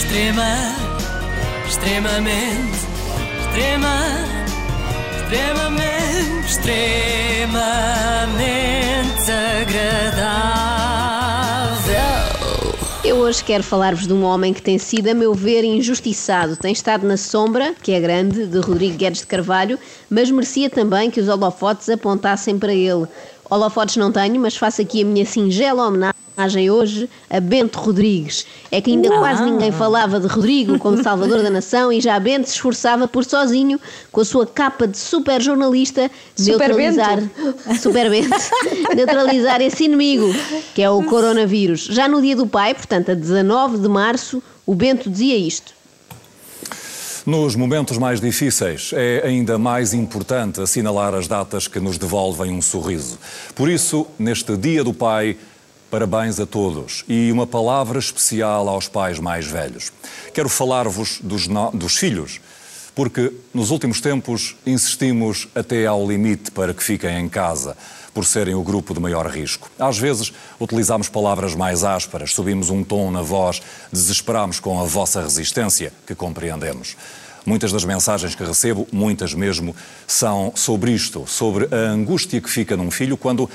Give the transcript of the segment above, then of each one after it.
Extrema, extremamente, extrema, extremamente, extremamente agradável. Eu hoje quero falar-vos de um homem que tem sido, a meu ver, injustiçado. Tem estado na sombra, que é grande, de Rodrigo Guedes de Carvalho, mas merecia também que os holofotes apontassem para ele. Holofotes não tenho, mas faço aqui a minha singela homenagem hoje a Bento Rodrigues. É que ainda quase ninguém falava de Rodrigo como salvador da nação e já Bento se esforçava por sozinho, com a sua capa de super jornalista, Super neutralizar, super Bento, neutralizar esse inimigo, que é o coronavírus. Já no dia do pai, portanto a 19 de março, o Bento dizia isto. Nos momentos mais difíceis, é ainda mais importante assinalar as datas que nos devolvem um sorriso. Por isso, neste Dia do Pai, parabéns a todos e uma palavra especial aos pais mais velhos. Quero falar-vos dos, dos filhos, porque nos últimos tempos insistimos até ao limite para que fiquem em casa, por serem o grupo de maior risco. Às vezes utilizamos palavras mais ásperas, subimos um tom na voz, desesperamos com a vossa resistência, que compreendemos. Muitas das mensagens que recebo, muitas mesmo, são sobre isto, sobre a angústia que fica num filho quando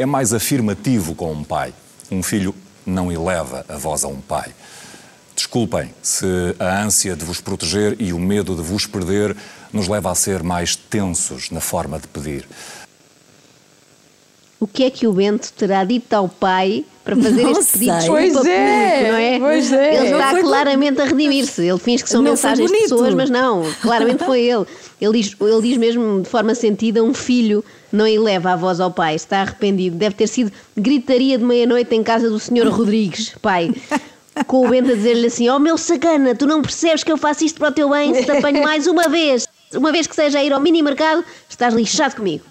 é mais afirmativo com um pai. Um filho não eleva a voz a um pai. Desculpem se a ânsia de vos proteger e o medo de vos perder nos leva a ser mais tensos na forma de pedir. O que é que o Bento terá dito ao pai para fazer Não este pedido de sei. desculpa Pois é, público, não é? pois é. Ele está foi claramente a redimir-se. Ele finge que são Não foi mensagens de bonito. pessoas, mas não, claramente foi ele. Ele diz, ele diz mesmo de forma sentida: um filho não eleva a voz ao pai, está arrependido. Deve ter sido gritaria de meia-noite em casa do senhor Rodrigues, pai. Com o Bento a dizer-lhe assim: Oh meu sacana, tu não percebes que eu faço isto para o teu bem se te apanho mais uma vez. Uma vez que seja a ir ao mini mercado, estás lixado comigo.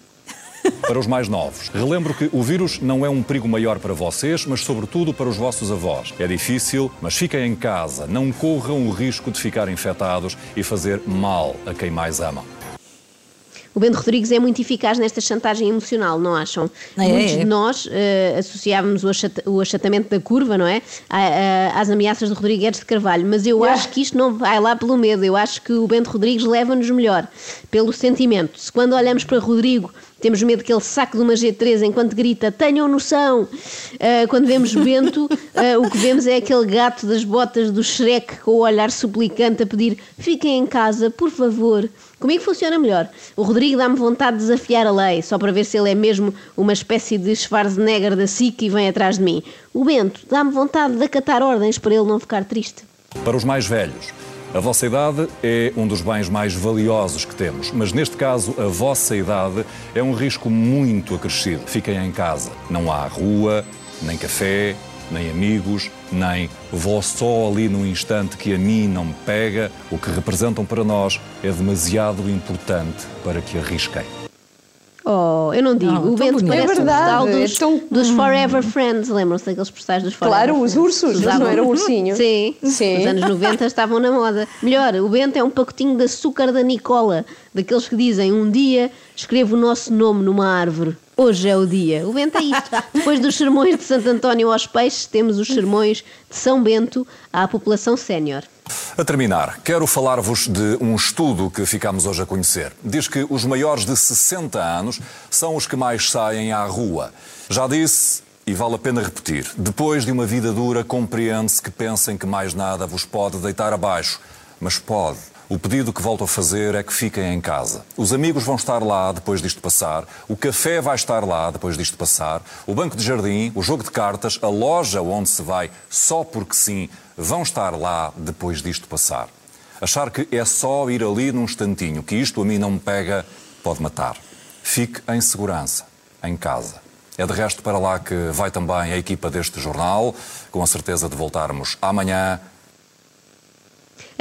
Para os mais novos, relembro que o vírus não é um perigo maior para vocês, mas sobretudo para os vossos avós. É difícil, mas fiquem em casa, não corram o risco de ficar infectados e fazer mal a quem mais amam. O Bento Rodrigues é muito eficaz nesta chantagem emocional, não acham? É, Muitos é. de nós eh, associávamos o, o achatamento da curva, não é? A- às ameaças de Rodrigues de Carvalho, mas eu Yeah. acho que isto não vai lá pelo medo, eu acho que o Bento Rodrigues leva-nos melhor, pelo sentimento. Se quando olhamos para Rodrigo temos medo que ele saque de uma G3 enquanto grita tenham noção, eh, quando vemos Bento, eh, o que vemos é aquele gato das botas do Shrek com o olhar suplicante a pedir fiquem em casa, por favor. Comigo funciona melhor. O Rodrigo dá-me vontade de desafiar a lei, só para ver se ele é mesmo uma espécie de Schwarzenegger da SIC e vem atrás de mim. O Bento dá-me vontade de acatar ordens para ele não ficar triste. Para os mais velhos, a vossa idade é um dos bens mais valiosos que temos, mas neste caso, a vossa idade é um risco muito acrescido. Fiquem em casa. Não há rua, nem café, nem amigos, nem vou só ali num instante que a mim não me pega. O que representam para nós é demasiado importante para que arrisquem. Oh, eu não digo. Não, o Bento bonito. parece É verdade, um postal é dos, tão- dos Forever Friends. Lembram-se daqueles postais dos Forever Claro, os Friends? ursos, mas Usavam- não era o ursinho. Sim, Sim. nos anos 90 estavam na moda. Melhor, o Bento é um pacotinho de açúcar da Nicola, daqueles que dizem um dia escrevo o nosso nome numa árvore. Hoje é o dia. O Bento é isto. Depois dos sermões de Santo António aos peixes, temos os sermões de São Bento à população sénior. A terminar, quero falar-vos de um estudo que ficamos hoje a conhecer. Diz que os maiores de 60 anos são os que mais saem à rua. Já disse, e vale a pena repetir, depois de uma vida dura, compreende-se que pensem que mais nada vos pode deitar abaixo. Mas pode. O pedido que volto a fazer é que fiquem em casa. Os amigos vão estar lá depois disto passar, o café vai estar lá depois disto passar, o banco de jardim, o jogo de cartas, a loja onde se vai só porque sim, vão estar lá depois disto passar. Achar que é só ir ali num instantinho, que isto a mim não me pega, pode matar. Fique em segurança, em casa. É de resto para lá que vai também a equipa deste jornal, com a certeza de voltarmos amanhã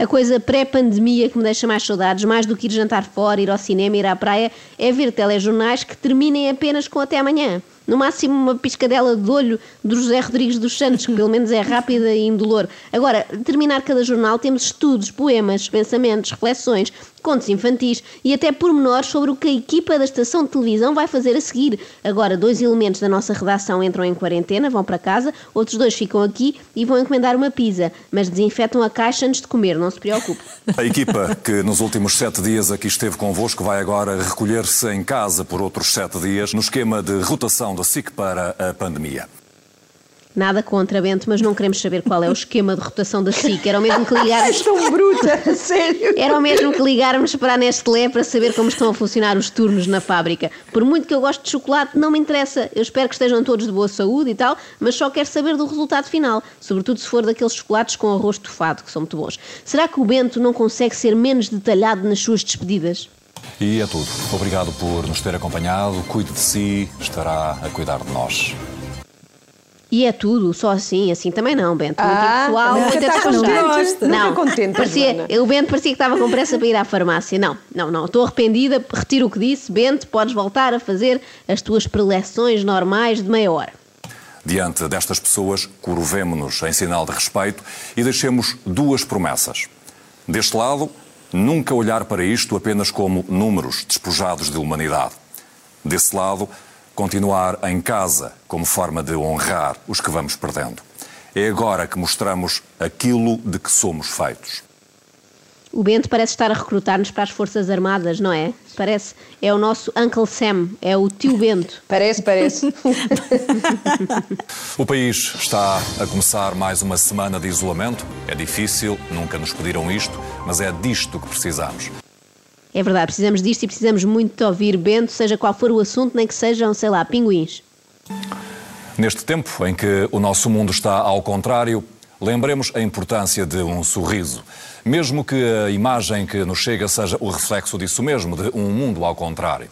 A coisa pré-pandemia que me deixa mais saudades, mais do que ir jantar fora, ir ao cinema, ir à praia, é ver telejornais que terminem apenas com até amanhã. No máximo uma piscadela de olho do José Rodrigues dos Santos, que pelo menos é rápida e indolor. Agora, terminar cada jornal temos estudos, poemas, pensamentos, reflexões, contos infantis e até pormenores sobre o que a equipa da estação de televisão vai fazer a seguir. Agora, dois elementos da nossa redação entram em quarentena, vão para casa, outros dois ficam aqui e vão encomendar uma pizza, mas desinfetam a caixa antes de comer, não se preocupe. A equipa que nos últimos sete dias aqui esteve convosco vai agora recolher-se em casa por outros sete dias no esquema de rotação da SIC para a pandemia. Nada contra, Bento, mas não queremos saber qual é o esquema de rotação da SIC. Era o mesmo que ligarmos. tão bruta, sério. Era o mesmo que ligarmos para a Nestlé para saber como estão a funcionar os turnos na fábrica. Por muito que eu goste de chocolate, não me interessa. Eu espero que estejam todos de boa saúde e tal, mas só quero saber do resultado final. Sobretudo se for daqueles chocolates com arroz estufado, que são muito bons. Será que o Bento não consegue ser menos detalhado nas suas despedidas? E é tudo. Obrigado por nos ter acompanhado. Cuide de si, estará a cuidar de nós. E é tudo, só assim, assim também não, Bento. Muito Ah, pessoal, não. muito Nunca estás despachado. contente, nunca contente, parecia, o Bento parecia que estava com pressa para ir à farmácia. Não, não, não, estou arrependida, retiro o que disse. Bento, podes voltar a fazer as tuas preleções normais de meia hora. Diante destas pessoas, curvemo-nos em sinal de respeito e deixemos duas promessas. Deste lado, nunca olhar para isto apenas como números despojados de humanidade. Desse lado, continuar em casa como forma de honrar os que vamos perdendo. É agora que mostramos aquilo de que somos feitos. O Bento parece estar a recrutar-nos para as Forças Armadas, não é? Parece, é o nosso Uncle Sam, é o tio Bento. Parece, parece. O país está a começar mais uma semana de isolamento. É difícil, nunca nos pediram isto, mas é disto que precisamos. É verdade, precisamos disto e precisamos muito de ouvir Bento, seja qual for o assunto, nem que sejam, sei lá, pinguins. Neste tempo em que o nosso mundo está ao contrário, lembremos a importância de um sorriso. Mesmo que a imagem que nos chega seja o reflexo disso mesmo, de um mundo ao contrário.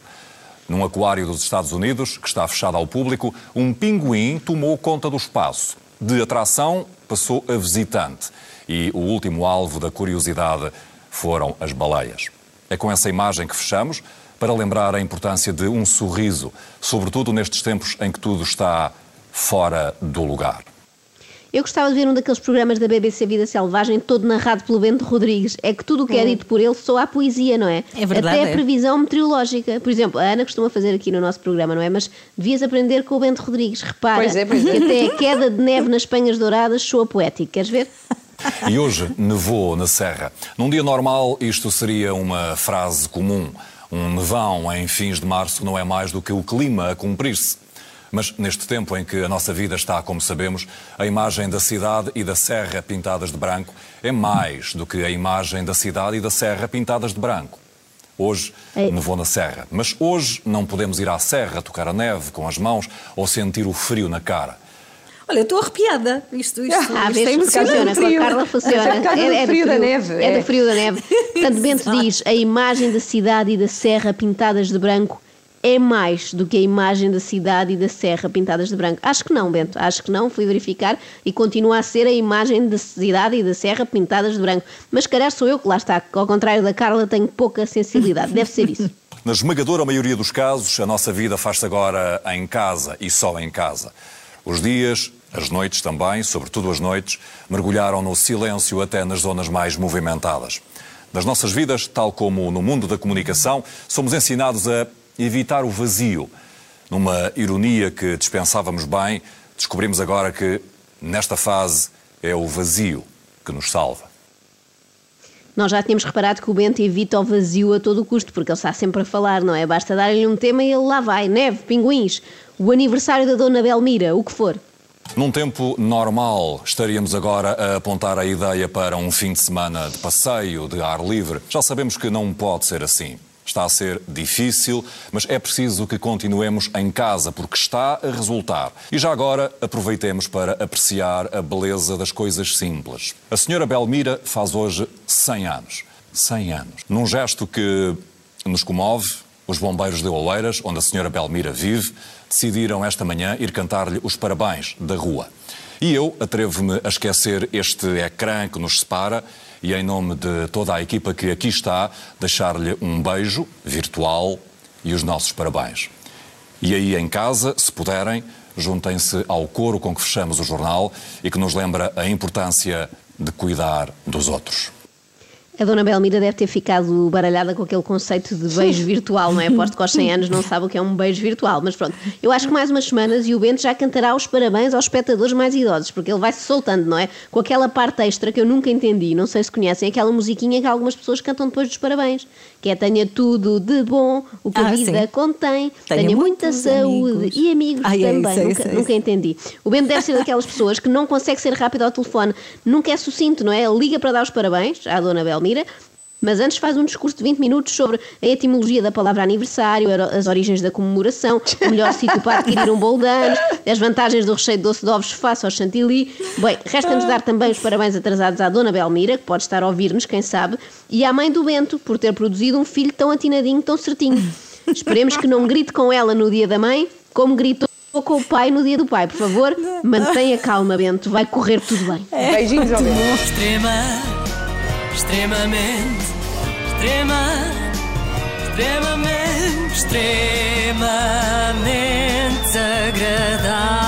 Num aquário dos Estados Unidos, que está fechado ao público, um pinguim tomou conta do espaço. De atração, passou a visitante. E o último alvo da curiosidade foram as baleias. É com essa imagem que fechamos para lembrar a importância de um sorriso, sobretudo nestes tempos em que tudo está fora do lugar. Eu gostava de ver um daqueles programas da BBC Vida Selvagem, todo narrado pelo Bento Rodrigues. É que tudo o que é dito por ele soa a poesia, não é? É verdade, Até a é. previsão meteorológica. Por exemplo, a Ana costuma fazer aqui no nosso programa, não é? Mas devias aprender com o Bento Rodrigues. Repara Pois é, pois é. que até a queda de neve nas Penhas Douradas soa poético. Queres ver? E hoje nevou na Serra. Num dia normal, isto seria uma frase comum. Um nevão em fins de março não é mais do que o clima a cumprir-se. Mas neste tempo em que a nossa vida está, como sabemos, a imagem da cidade e da serra pintadas de branco é mais do que a imagem da cidade e da serra pintadas de branco. Hoje Ei. nevou na serra, mas hoje não podemos ir à serra tocar a neve com as mãos ou sentir o frio na cara. Olha, eu estou arrepiada. Isto, isto, Ah, isto é funciona, com a. Carla funciona. É por causa do frio da neve, É, é. do frio da neve. Portanto, Bento diz: a imagem da cidade e da serra pintadas de branco é mais do que a imagem da cidade e da serra pintadas de branco. Acho que não, Bento. Acho que não. Fui verificar e continua a ser a imagem da cidade e da serra pintadas de branco. Mas se calhar sou eu que lá está. que, Ao contrário da Carla, tenho pouca sensibilidade. Deve ser isso. Na esmagadora maioria dos casos, a nossa vida faz-se agora em casa e só em casa. Os dias, as noites também, sobretudo as noites, mergulharam no silêncio até nas zonas mais movimentadas. Nas nossas vidas, tal como no mundo da comunicação, somos ensinados a evitar o vazio. Numa ironia que dispensávamos bem, descobrimos agora que, nesta fase, é o vazio que nos salva. Nós já tínhamos reparado que o Bento evita o vazio a todo custo, porque ele está sempre a falar, não é? Basta dar-lhe um tema e ele lá vai. Neve, pinguins, o aniversário da Dona Belmira, o que for. Num tempo normal, estaríamos agora a apontar a ideia para um fim de semana de passeio, de ar livre. Já sabemos que não pode ser assim. Está a ser difícil, mas é preciso que continuemos em casa, porque está a resultar. E já agora, aproveitemos para apreciar a beleza das coisas simples. A senhora Belmira faz hoje 100 anos. 100 anos. Num gesto que nos comove, os bombeiros de Oleiras, onde a senhora Belmira vive, decidiram esta manhã ir cantar-lhe os parabéns da rua. E eu atrevo-me a esquecer este ecrã que nos separa e, em nome de toda a equipa que aqui está, deixar-lhe um beijo virtual e os nossos parabéns. E aí em casa, se puderem, juntem-se ao coro com que fechamos o jornal e que nos lembra a importância de cuidar dos outros. A Dona Belmira deve ter ficado baralhada com aquele conceito de beijo virtual, não é? Aposto que aos 100 anos não sabe o que é um beijo virtual, mas pronto. Eu acho que mais umas semanas e o Bento já cantará os parabéns aos espectadores mais idosos, porque ele vai se soltando, não é? Com aquela parte extra que eu nunca entendi, não sei se conhecem, aquela musiquinha que algumas pessoas cantam depois dos parabéns, que é tenha tudo de bom, o que a Ah, vida sim. contém, Tenha tenha, muita saúde amigos. e amigos Ai, é também. isso, é nunca, isso, é nunca isso. entendi. O Bento deve ser daquelas pessoas que não consegue ser rápido ao telefone, nunca é sucinto, não é? Liga para dar os parabéns à Dona Belmira, mas antes faz um discurso de 20 minutos sobre a etimologia da palavra aniversário, as origens da comemoração, o melhor sítio para adquirir um bolo de anos, as vantagens do recheio de doce de ovos face ao chantilly. Bem, resta-nos dar também os parabéns atrasados à Dona Belmira, que pode estar a ouvir-nos, quem sabe, e à mãe do Bento, por ter produzido um filho tão atinadinho, tão certinho. Esperemos que não grite com ela no dia da mãe, como gritou com o pai no dia do pai. Por favor, mantenha calma, Bento, vai correr tudo bem. Beijinhos ao Bento. Extrema, extremamente, extrema, extremamente, extremamente agradável.